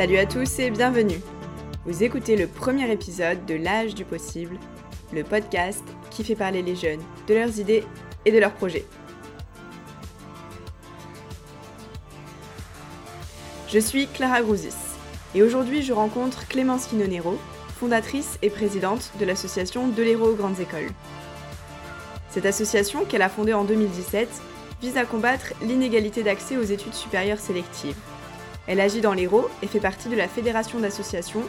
Salut à tous et bienvenue. Vous écoutez le premier épisode de L'âge du possible, le podcast qui fait parler les jeunes de leurs idées et de leurs projets. Je suis Clara Grousis et aujourd'hui je rencontre Clémence Quinonero, fondatrice et présidente de l'association De l'Héros aux grandes écoles. Cette association, qu'elle a fondée en 2017, vise à combattre l'inégalité d'accès aux études supérieures sélectives. Elle agit dans l'Hérault et fait partie de la Fédération d'associations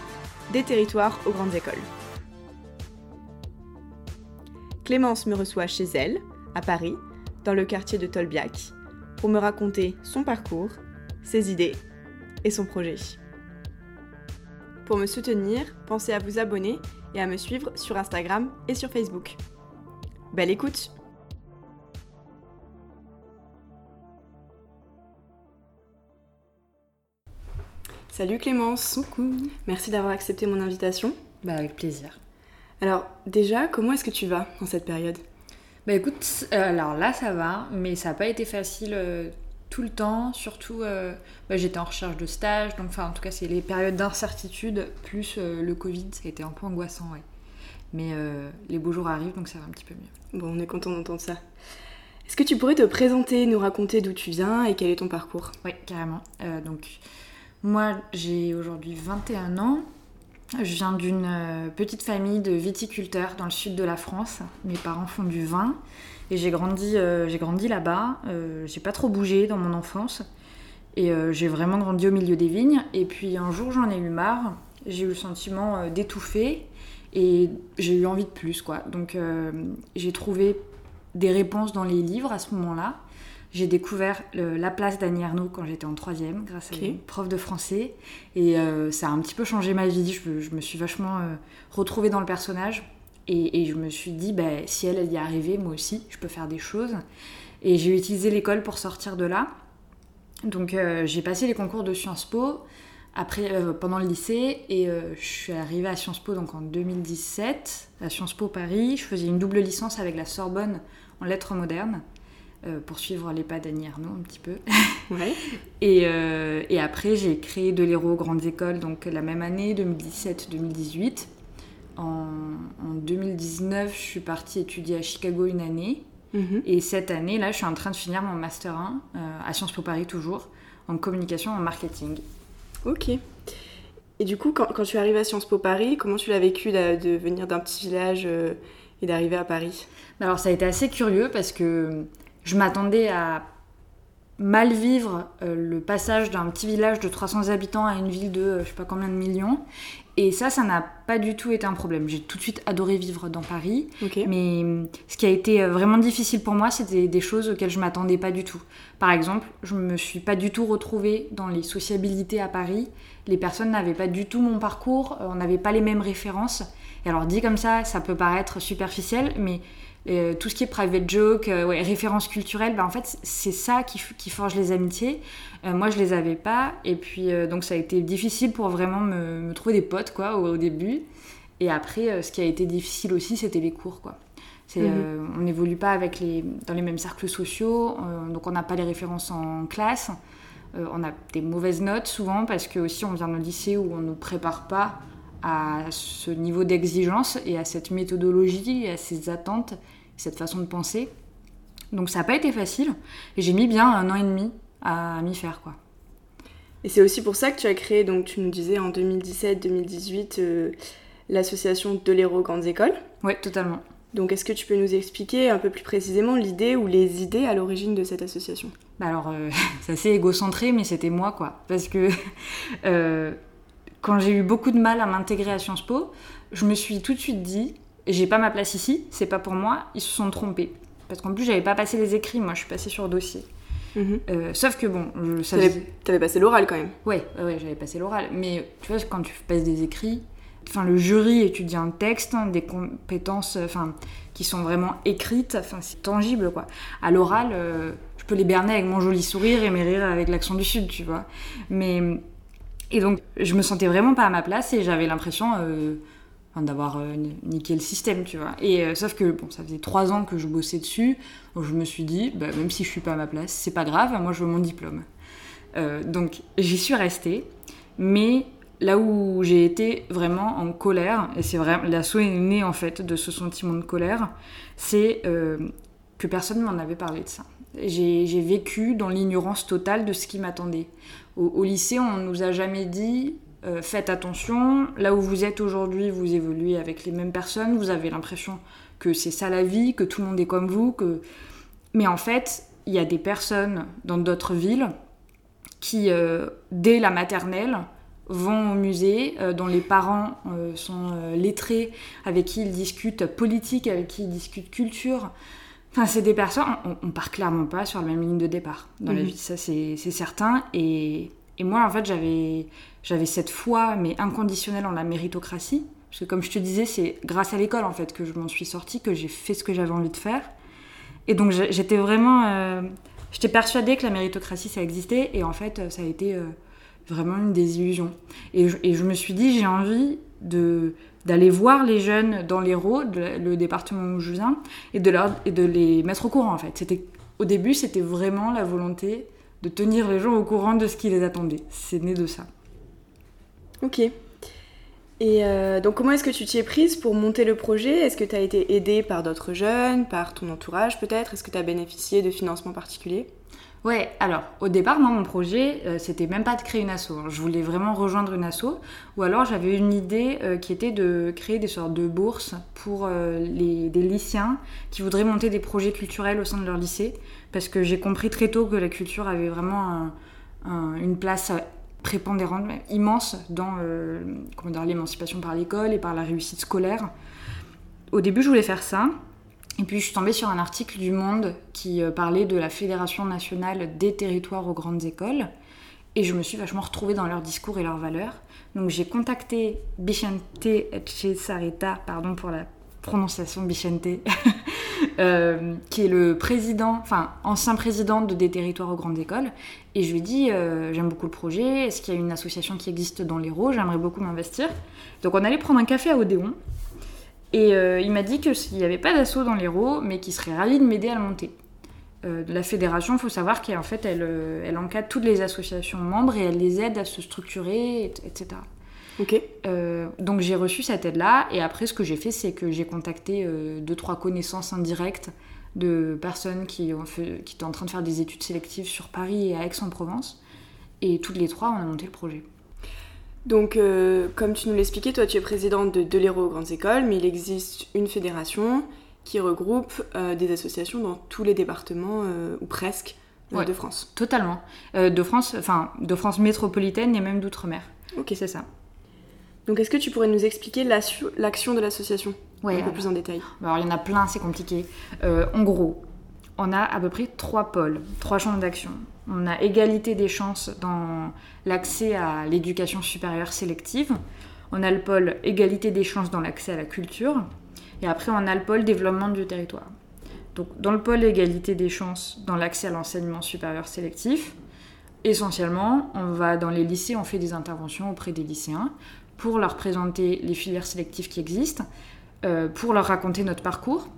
des territoires aux grandes écoles. Clémence me reçoit chez elle, à Paris, dans le quartier de Tolbiac, pour me raconter son parcours, ses idées et son projet. Pour me soutenir, pensez à vous abonner et à me suivre sur Instagram et sur Facebook. Belle écoute Salut Clémence Coucou Merci d'avoir accepté mon invitation. Bah avec plaisir. Alors déjà, comment est-ce que tu vas en cette période? Bah écoute, euh, alors là ça va, mais ça n'a pas été facile euh, tout le temps, surtout euh, bah, j'étais en recherche de stage, donc enfin en tout cas c'est les périodes d'incertitude plus le Covid, ça a été un peu angoissant, ouais. Mais les beaux jours arrivent, donc ça va un petit peu mieux. Bon, on est content d'entendre ça. Est-ce que tu pourrais te présenter, nous raconter d'où tu viens et quel est ton parcours? Oui, carrément. donc moi, j'ai aujourd'hui 21 ans. Je viens d'une euh, petite famille de viticulteurs dans le sud de la France. Mes parents font du vin et j'ai grandi, euh, grandi là-bas. Euh, j'ai pas trop bougé dans mon enfance et j'ai vraiment grandi au milieu des vignes. Et puis un jour, j'en ai eu marre. J'ai eu le sentiment d'étouffer et j'ai eu envie de plus, quoi. Donc j'ai trouvé des réponses dans les livres à ce moment-là. J'ai découvert la place d'Annie Arnaud quand j'étais en troisième, grâce à une prof de français. Et euh, ça a un petit peu changé ma vie. Je, me suis vachement euh, retrouvée dans le personnage. Et, je me suis dit, bah, si elle, elle y est arrivée, moi aussi, je peux faire des choses. Et j'ai utilisé l'école pour sortir de là. Donc euh, j'ai passé les concours de Sciences Po après, pendant le lycée et je suis arrivée à Sciences Po donc en 2017, à Sciences Po Paris. Je faisais une double licence avec la Sorbonne en lettres modernes. Euh, pour suivre les pas d'Annie Arnaud un petit peu. et, euh, et, après, j'ai créé de l'Héros Grandes Écoles, donc la même année, 2017-2018. En, 2019, je suis partie étudier à Chicago une année. Mhm. Et cette année, là, je suis en train de finir mon Master 1 euh, à Sciences Po Paris, toujours, en communication en marketing. Ok. Et du coup, quand, quand tu arrives à Sciences Po Paris, comment tu l'as vécu de, venir d'un petit village et d'arriver à Paris? Alors, ça a été assez curieux parce que je m'attendais à mal vivre euh, le passage d'un petit village de 300 habitants à une ville de euh, je sais pas combien de millions. Et ça, ça n'a pas du tout été un problème. J'ai tout de suite adoré vivre dans Paris. Mais hum, ce qui a été euh, vraiment difficile pour moi, c'était des choses auxquelles je m'attendais pas du tout. Par exemple, je me suis pas du tout retrouvée dans les sociabilités à Paris. Les personnes n'avaient pas du tout mon parcours, on n'avait pas les mêmes références. Et alors dit comme ça, ça peut paraître superficiel, mais euh, tout ce qui est private joke, euh, ouais, références culturelles, bah, en fait, c'est ça qui, qui, forge les amitiés. Euh, moi, je les avais pas. Et puis, donc, ça a été difficile pour vraiment me, me trouver des potes, quoi, au, début. Et après, ce qui a été difficile aussi, c'était les cours, quoi. Mhm. on n'évolue pas avec les, dans les mêmes cercles sociaux, donc on n'a pas les références en classe. on a des mauvaises notes souvent parce que aussi on vient d'un lycée où on ne nous prépare pas à ce niveau d'exigence et à cette méthodologie et à ces attentes, cette façon de penser. Donc ça n'a pas été facile et j'ai mis bien un an et demi à m'y faire quoi. Et c'est aussi pour ça que tu as créé, donc tu nous disais en 2017-2018, euh, l'association de l'Héros Grandes Écoles. Oui, totalement. Donc est-ce que tu peux nous expliquer un peu plus précisément l'idée ou les idées à l'origine de cette association? Bah Alors, euh, c'est assez égocentré, mais c'était moi quoi. Parce que euh, quand j'ai eu beaucoup de mal à m'intégrer à Sciences Po, je me suis tout de suite dit, j'ai pas ma place ici, c'est pas pour moi, ils se sont trompés. Parce qu'en plus, j'avais pas passé les écrits, moi je suis passée sur dossier. Mhm. Euh, sauf que bon, je savais. T'avais passé l'oral quand même Ouais, ouais, j'avais passé l'oral. Mais tu vois, quand tu passes des écrits, enfin le jury étudie un texte, hein, des compétences, enfin qui sont vraiment écrites, enfin c'est tangible quoi. À l'oral, euh, je peux les berner avec mon joli sourire et mes rires avec l'accent du sud, tu vois. Mais et donc, je me sentais vraiment pas à ma place et j'avais l'impression euh, d'avoir euh, niqué le système, tu vois. Et euh, sauf que, bon, ça faisait trois ans que je bossais dessus, donc je me suis dit, bah, même si je suis pas à ma place, c'est pas grave, moi je veux mon diplôme. donc, j'y suis restée. Mais là où j'ai été vraiment en colère, et c'est vrai, l'assaut est né en fait de ce sentiment de colère, c'est euh, que personne ne m'en avait parlé de ça. J'ai vécu dans l'ignorance totale de ce qui m'attendait. Au, lycée, on ne nous a jamais dit euh, faites attention, là où vous êtes aujourd'hui, vous évoluez avec les mêmes personnes, vous avez l'impression que c'est ça la vie, que tout le monde est comme vous, mais en fait, il y a des personnes dans d'autres villes qui, euh, dès la maternelle, vont au musée, euh, dont les parents sont lettrés, avec qui ils discutent politique, avec qui ils discutent culture. Enfin, c'est des personnes, on, on, part clairement pas sur la même ligne de départ dans la mhm. vie, ça c'est certain. Et, et, moi, en fait, j'avais cette foi, mais inconditionnelle en la méritocratie. Parce que comme je te disais, c'est grâce à l'école, en fait, que je m'en suis sortie, que j'ai fait ce que j'avais envie de faire. Et donc j'étais vraiment... Euh, j'étais persuadée que la méritocratie, ça existait, et en fait, ça a été euh, vraiment une désillusion. Et je, et je me suis dit, j'ai envie de d'aller voir les jeunes dans l'Hérault, le département où et de, leur, et de les mettre au courant, en fait. C'était, au début, c'était vraiment la volonté de tenir les gens au courant de ce qui les attendait. C'est né de ça. Ok. Et euh, donc, comment est-ce que tu t'y es prise pour monter le projet? Est-ce que tu as été aidée par d'autres jeunes, par ton entourage peut-être? Est-ce que tu as bénéficié de financements particuliers? Ouais, alors au départ, moi, mon projet, euh, c'était même pas de créer une asso. Hein. Je voulais vraiment rejoindre une asso. Ou alors, j'avais une idée euh, qui était de créer des sortes de bourses pour les, des lycéens qui voudraient monter des projets culturels au sein de leur lycée. Parce que j'ai compris très tôt que la culture avait vraiment une place prépondérante, immense dans euh, l'émancipation par l'école et par la réussite scolaire. Au début, je voulais faire ça. Et puis, je suis tombée sur un article du Monde qui euh, parlait de la Fédération nationale des territoires aux grandes écoles. Et je me suis vachement retrouvée dans leur discours et leurs valeurs. Donc, j'ai contacté Bichente Sarita, pardon pour la prononciation Bichente, euh, qui est le président, enfin ancien président de des territoires aux grandes écoles. Et je lui ai dit, euh, j'aime beaucoup le projet, est-ce qu'il y a une association qui existe dans l'Hérault J'aimerais beaucoup m'investir. Donc on allait prendre un café à Odéon. Et euh, il m'a dit qu'il n'y avait pas d'assaut dans l'Hérault, mais qu'il serait ravi de m'aider à le monter. la fédération, il faut savoir qu'en fait, elle, elle encadre toutes les associations membres et elle les aide à se structurer, etc. Ok. Euh, donc j'ai reçu cette aide-là et après ce que j'ai fait c'est que j'ai contacté euh, deux trois connaissances indirectes de personnes qui, ont fait, qui étaient en train de faire des études sélectives sur Paris et à Aix-en-Provence et toutes les trois on a monté le projet. Donc, euh, comme tu nous l'expliquais, toi tu es présidente de Delero Grandes Écoles, mais il existe une fédération qui regroupe des associations dans tous les départements, ou presque, de France. Totalement. de France, enfin, de France métropolitaine et même d'outre-mer. Ok. C'est ça. Donc est-ce que tu pourrais nous expliquer l'action de l'association un peu plus en détail? Alors il y en a plein, c'est compliqué. Euh, en gros, on a à peu près trois pôles, trois champs d'action. On a égalité des chances dans l'accès à l'éducation supérieure sélective. On a le pôle égalité des chances dans l'accès à la culture. Et après, on a le pôle développement du territoire. Donc, dans le pôle égalité des chances dans l'accès à l'enseignement supérieur sélectif, essentiellement, on va dans les lycées, on fait des interventions auprès des lycéens pour leur présenter les filières sélectives qui existent, euh, pour leur raconter notre parcours,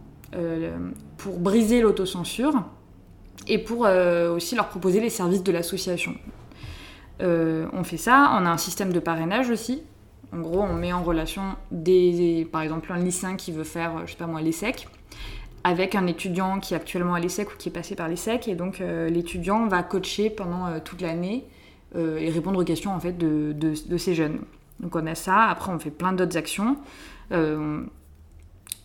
pour briser l'autocensure et pour euh, aussi leur proposer les services de l'association. on fait ça, on a un système de parrainage aussi. En gros, on met en relation des, par exemple un lycéen qui veut faire, je sais pas moi, l'ESSEC, avec un étudiant qui est actuellement à l'ESSEC ou qui est passé par l'ESSEC. Et donc, l'étudiant va coacher pendant toute l'année et répondre aux questions en fait, de, de ces jeunes. Donc on a ça. Après, on fait plein d'autres actions. Euh,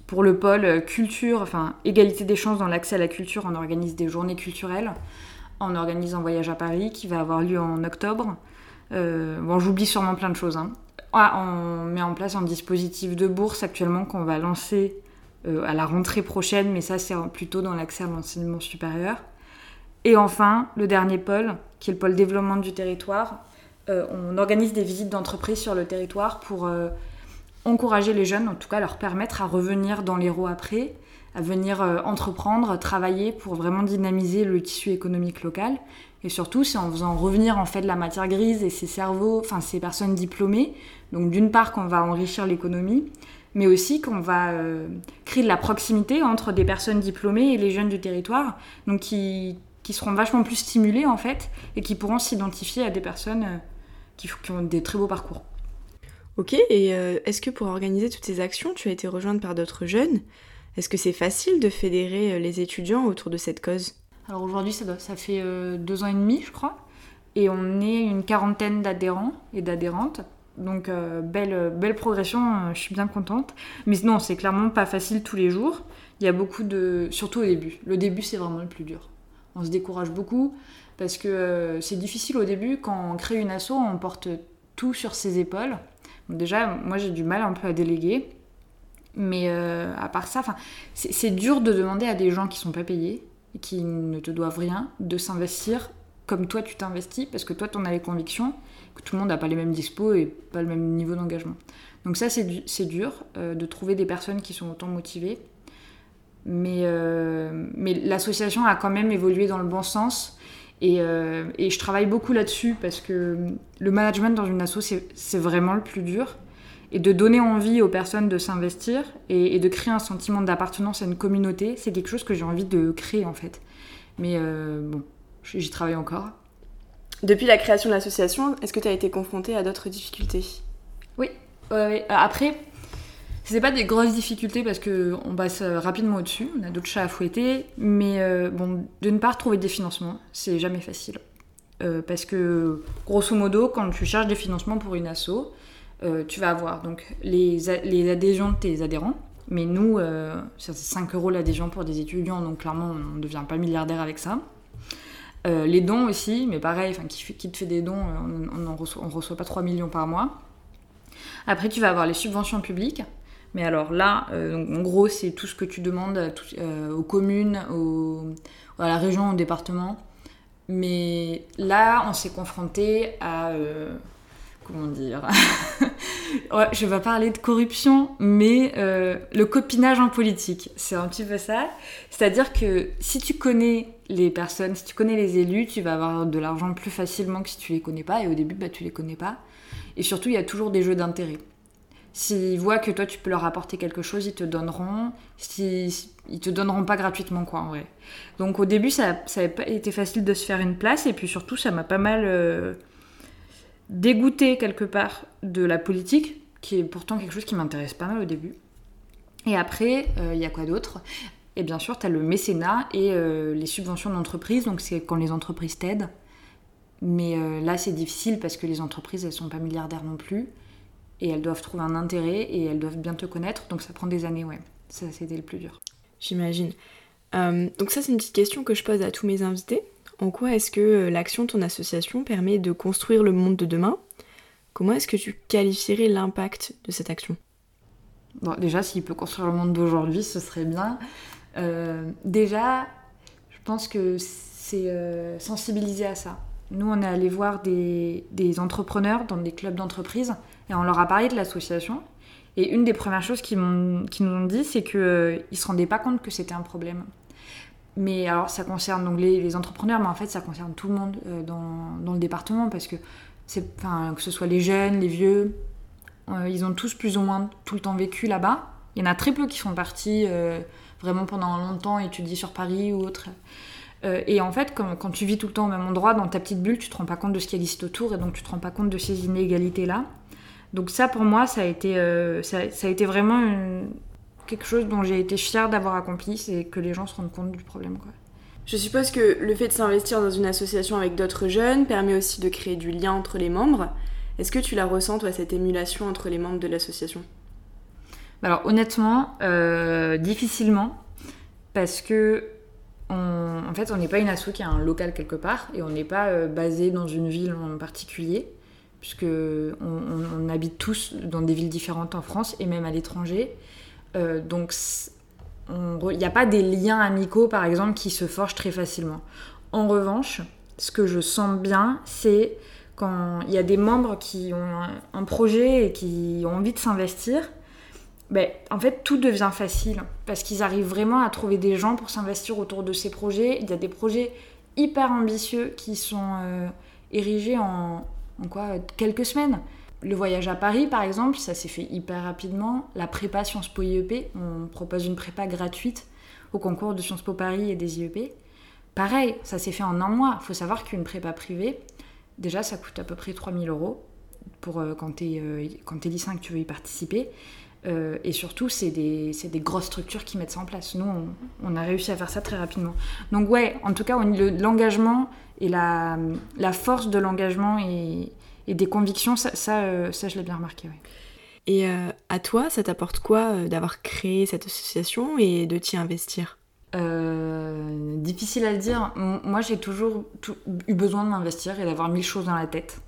pour le pôle culture, enfin égalité des chances dans l'accès à la culture, on organise des journées culturelles. On organise un voyage à Paris qui va avoir lieu en octobre. Euh, bon, j'oublie sûrement plein de choses. Hein. Ah, on met en place un dispositif de bourse actuellement qu'on va lancer euh, à la rentrée prochaine, mais ça c'est plutôt dans l'accès à l'enseignement supérieur. Et enfin, le dernier pôle, qui est le pôle développement du territoire, euh, on organise des visites d'entreprise sur le territoire pour euh, encourager les jeunes, en tout cas leur permettre à revenir dans l'Hérault après, à venir euh, entreprendre, travailler pour vraiment dynamiser le tissu économique local. Et surtout, c'est en faisant revenir en fait la matière grise et ces cerveaux, enfin ces personnes diplômées. Donc d'une part qu'on va enrichir l'économie, mais aussi qu'on va créer de la proximité entre des personnes diplômées et les jeunes du territoire, donc qui, qui seront vachement plus stimulés en fait et qui pourront s'identifier à des personnes qui, ont des très beaux parcours. Ok, et euh, est-ce que pour organiser toutes ces actions, tu as été rejointe par d'autres jeunes? Est-ce que c'est facile de fédérer euh, les étudiants autour de cette cause? Alors aujourd'hui, ça, ça, fait deux ans et demi, je crois, et on est une quarantaine d'adhérents et d'adhérentes. Donc belle, belle progression, je suis bien contente. Mais non, c'est clairement pas facile tous les jours. Il y a beaucoup de... Surtout au début. Le début, c'est vraiment le plus dur. On se décourage beaucoup parce que euh, c'est difficile au début quand on crée une asso, on porte tout sur ses épaules. Déjà, moi j'ai du mal un peu à déléguer, mais euh, à part ça, c'est dur de demander à des gens qui sont pas payés, qui ne te doivent rien, de s'investir comme toi tu t'investis, parce que toi tu en as les convictions, que tout le monde n'a pas les mêmes dispos et pas le même niveau d'engagement. Donc ça c'est dur euh, de trouver des personnes qui sont autant motivées. Mais, mais l'association a quand même évolué dans le bon sens euh, et, je travaille beaucoup là-dessus parce que le management dans une asso, c'est vraiment le plus dur. Et de donner envie aux personnes de s'investir et, de créer un sentiment d'appartenance à une communauté, c'est quelque chose que j'ai envie de créer en fait. Mais euh, bon, j'y travaille encore. Depuis la création de l'association, est-ce que tu as été confrontée à d'autres difficultés? Oui. après, c'est pas des grosses difficultés parce qu'on passe euh, rapidement au-dessus, on a d'autres chats à fouetter, mais euh, bon, d'une part, trouver des financements, c'est jamais facile. Euh, parce que, grosso modo, quand tu cherches des financements pour une asso, tu vas avoir donc les, les, adhésions de tes adhérents, mais nous, c'est 5 euros l'adhésion pour des étudiants, donc clairement, on ne devient pas milliardaire avec ça. les dons aussi, mais pareil, qui, te fait des dons, on ne reçoit, on reçoit pas 3 millions par mois. Après, tu vas avoir les subventions publiques. Mais alors là, euh, en gros, c'est tout ce que tu demandes euh, aux communes, à la région, au département. Mais là, on s'est confronté à. Euh, comment dire ouais, Je vais parler de corruption, mais le copinage en politique. C'est un petit peu ça. C'est-à-dire que si tu connais les personnes, si tu connais les élus, tu vas avoir de l'argent plus facilement que si tu les connais pas. Et au début, bah, tu les connais pas. Et surtout, il y a toujours des jeux d'intérêt. S'ils voient que toi tu peux leur apporter quelque chose, ils te donneront. Si, ils te donneront pas gratuitement quoi en vrai. Donc au début ça, ça pas été facile de se faire une place et puis surtout ça m'a pas mal euh, dégoûté quelque part de la politique qui est pourtant quelque chose qui m'intéresse pas mal au début. Et après euh, il y a quoi d'autre? Et bien sûr tu as le mécénat et euh, les subventions d'entreprise donc c'est quand les entreprises t'aident. Mais là c'est difficile parce que les entreprises elles sont pas milliardaires non plus et elles doivent trouver un intérêt et elles doivent bien te connaître. Donc ça prend des années, ouais. Ça, c'était le plus dur. J'imagine. Euh, donc ça, c'est une petite question que je pose à tous mes invités. En quoi est-ce que euh, l'action de ton association permet de construire le monde de demain? Comment est-ce que tu qualifierais l'impact de cette action? Bon, déjà, s'il peut construire le monde d'aujourd'hui, ce serait bien. Euh, déjà, je pense que c'est sensibiliser à ça. Nous, on est allé voir des, entrepreneurs dans des clubs d'entreprise et on leur a parlé de l'association. Et une des premières choses qu'ils nous ont dit, c'est qu'ils euh, ne se rendaient pas compte que c'était un problème. Mais alors, ça concerne donc les, entrepreneurs, mais en fait, ça concerne tout le monde euh, dans, le département, parce que, que ce soit les jeunes, les vieux, euh, ils ont tous plus ou moins tout le temps vécu là-bas. Il y en a très peu qui sont partis vraiment pendant longtemps étudier sur Paris ou autre. Et en fait, quand, quand, tu vis tout le temps au même endroit, dans ta petite bulle, tu te rends pas compte de ce qui existe autour, et donc tu te rends pas compte de ces inégalités-là. Donc ça, pour moi, ça a été, euh, ça, a été vraiment quelque chose dont j'ai été fière d'avoir accompli, c'est que les gens se rendent compte du problème. Quoi. Je suppose que le fait de s'investir dans une association avec d'autres jeunes permet aussi de créer du lien entre les membres. Est-ce que tu la ressens, toi, cette émulation entre les membres de l'association? Alors honnêtement, euh, difficilement, parce que en fait, on n'est pas une asso qui a un local quelque part et on n'est pas euh, basé dans une ville en particulier puisque on, habite tous dans des villes différentes en France et même à l'étranger. Euh, donc il n'y a pas des liens amicaux, par exemple, qui se forgent très facilement. En revanche, ce que je sens bien, c'est quand il y a des membres qui ont un, projet et qui ont envie de s'investir, ben, en fait, tout devient facile parce qu'ils arrivent vraiment à trouver des gens pour s'investir autour de ces projets. Il y a des projets hyper ambitieux qui sont euh, érigés en, quoi quelques semaines. Le voyage à Paris, par exemple, ça s'est fait hyper rapidement. La prépa Sciences Po IEP, on propose une prépa gratuite au concours de Sciences Po Paris et des IEP. Pareil, ça s'est fait en un mois. Il faut savoir qu'une prépa privée, déjà ça coûte à peu près 3000 euros pour quand tu es, quand es que tu veux y participer. Et surtout, c'est des, des, grosses structures qui mettent ça en place. Nous, on, a réussi à faire ça très rapidement. Donc ouais, en tout cas, l'engagement et la, la, force de l'engagement et, et, des convictions, ça, ça, ça je l'ai bien remarqué. Ouais. Et euh, à toi, ça t'apporte quoi euh, d'avoir créé cette association et de t'y investir? Euh, Difficile à le dire. Moi, j'ai toujours eu besoin de m'investir et d'avoir mille choses dans la tête.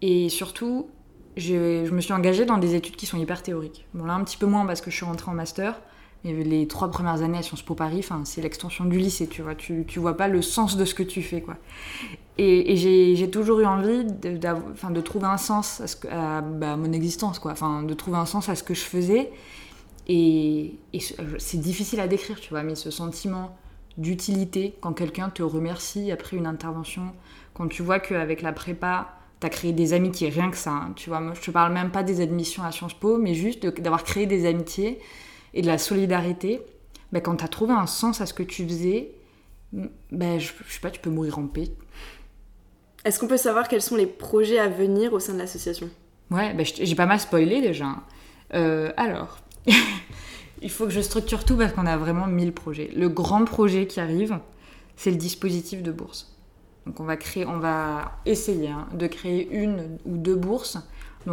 Et surtout, je me suis engagée dans des études qui sont hyper théoriques. Bon, là, un petit peu moins parce que je suis rentrée en master. Mais les trois premières années à Sciences Po Paris, c'est l'extension du lycée, tu vois. Tu, tu vois pas le sens de ce que tu fais, quoi. Et, j'ai toujours eu envie de, de, trouver un sens à, ce à bah, mon existence, quoi. Enfin, de trouver un sens à ce que je faisais. Et, c'est difficile à décrire, tu vois, mais ce sentiment d'utilité, quand quelqu'un te remercie après une intervention, quand tu vois qu'avec la prépa, tu as créé des amitiés, rien que ça, hein, tu vois, moi je te parle même pas des admissions à Sciences Po, mais juste d'avoir créé des amitiés et de la solidarité, bah, quand tu as trouvé un sens à ce que tu faisais, bah, je, je sais pas, tu peux mourir en paix. Est-ce qu'on peut savoir quels sont les projets à venir au sein de l'association? Ouais, bah, j'ai pas mal spoilé déjà. Euh, alors, il faut que je structure tout parce qu'on a vraiment mille projets. Le grand projet qui arrive, c'est le dispositif de bourse. Donc on va essayer hein, de créer une ou deux bourses,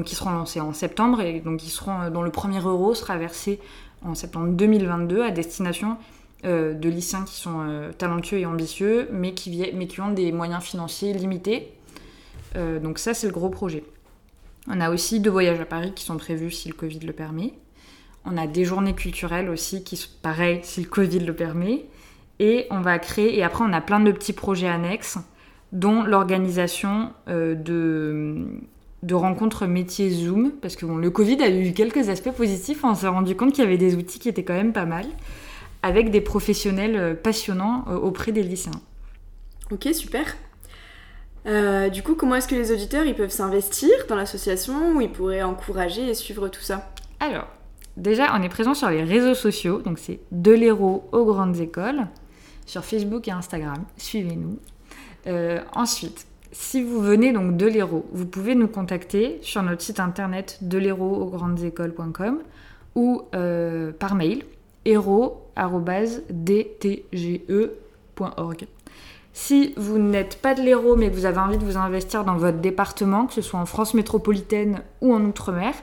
qui seront lancées en septembre et donc seront dont le premier euro sera versé en septembre 2022 à destination euh, de lycéens qui sont euh, talentueux et ambitieux, mais qui, ont des moyens financiers limités. Euh, donc ça, c'est le gros projet. On a aussi deux voyages à Paris qui sont prévus si le Covid le permet. On a des journées culturelles aussi qui sont pareilles si le Covid le permet. Et on va créer, et après on a plein de petits projets annexes, dont l'organisation de, de rencontres métiers Zoom, parce que bon, le Covid a eu quelques aspects positifs, on s'est rendu compte qu'il y avait des outils qui étaient quand même pas mal avec des professionnels euh, passionnants euh, auprès des lycéens. Ok, super. Euh, du coup, comment est-ce que les auditeurs ils peuvent s'investir dans l'association ou ils pourraient encourager et suivre tout ça? Alors, déjà, on est présent sur les réseaux sociaux, donc c'est de l'héros aux grandes écoles, sur Facebook et Instagram. Suivez-nous. Ensuite, si vous venez donc de l'héros, vous pouvez nous contacter sur notre site internet de l'héros aux grandes écoles.com ou par mail héros.dtge.org. Si vous n'êtes pas de l'héros mais que vous avez envie de vous investir dans votre département, que ce soit en France métropolitaine ou en Outre-mer,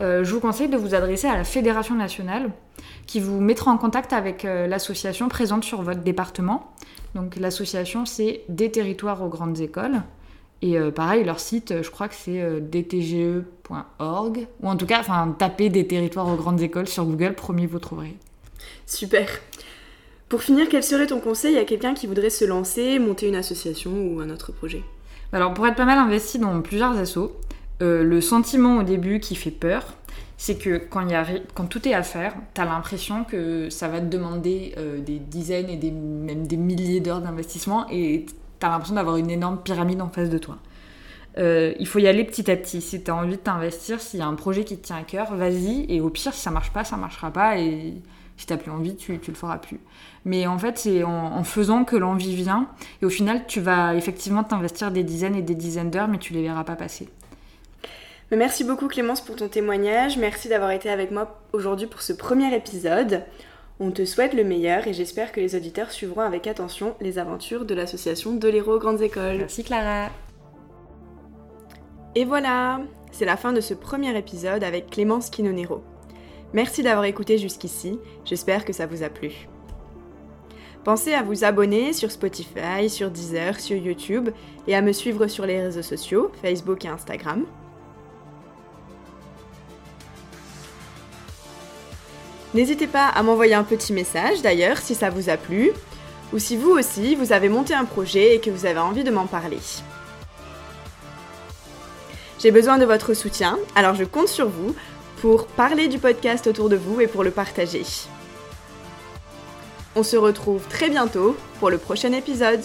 euh, je vous conseille de vous adresser à la Fédération nationale qui vous mettra en contact avec euh, l'association présente sur votre département. Donc l'association c'est Des territoires aux grandes écoles. Et euh, pareil, leur site, je crois que c'est dtge.org. Ou en tout cas, tapez des territoires aux grandes écoles sur Google, promis, vous trouverez. Super. Pour finir, quel serait ton conseil à quelqu'un qui voudrait se lancer, monter une association ou un autre projet? Alors, pour être pas mal investi dans plusieurs assos, euh, le sentiment au début qui fait peur, c'est que quand, tout est à faire, tu as l'impression que ça va te demander euh, des dizaines et même des milliers d'heures d'investissement et tu as l'impression d'avoir une énorme pyramide en face de toi. Euh, il faut y aller petit à petit. Si tu as envie de t'investir, s'il y a un projet qui te tient à cœur, vas-y. Et au pire, si ça marche pas, ça marchera pas. Et si t'as plus envie, tu, tu le feras plus. Mais en fait, c'est en, faisant que l'envie vient. Et au final, tu vas effectivement t'investir des dizaines et des dizaines d'heures, mais tu les verras pas passer. Merci beaucoup Clémence pour ton témoignage. Merci d'avoir été avec moi aujourd'hui pour ce premier épisode. On te souhaite le meilleur et j'espère que les auditeurs suivront avec attention les aventures de l'association de l'Héros Grandes Écoles. Merci Clara. Et voilà, c'est la fin de ce premier épisode avec Clémence Quinonero. Merci d'avoir écouté jusqu'ici, j'espère que ça vous a plu. Pensez à vous abonner sur Spotify, sur Deezer, sur YouTube et à me suivre sur les réseaux sociaux, Facebook et Instagram. N'hésitez pas à m'envoyer un petit message d'ailleurs si ça vous a plu, ou si vous aussi vous avez monté un projet et que vous avez envie de m'en parler. J'ai besoin de votre soutien, alors je compte sur vous pour parler du podcast autour de vous et pour le partager. On se retrouve très bientôt pour le prochain épisode.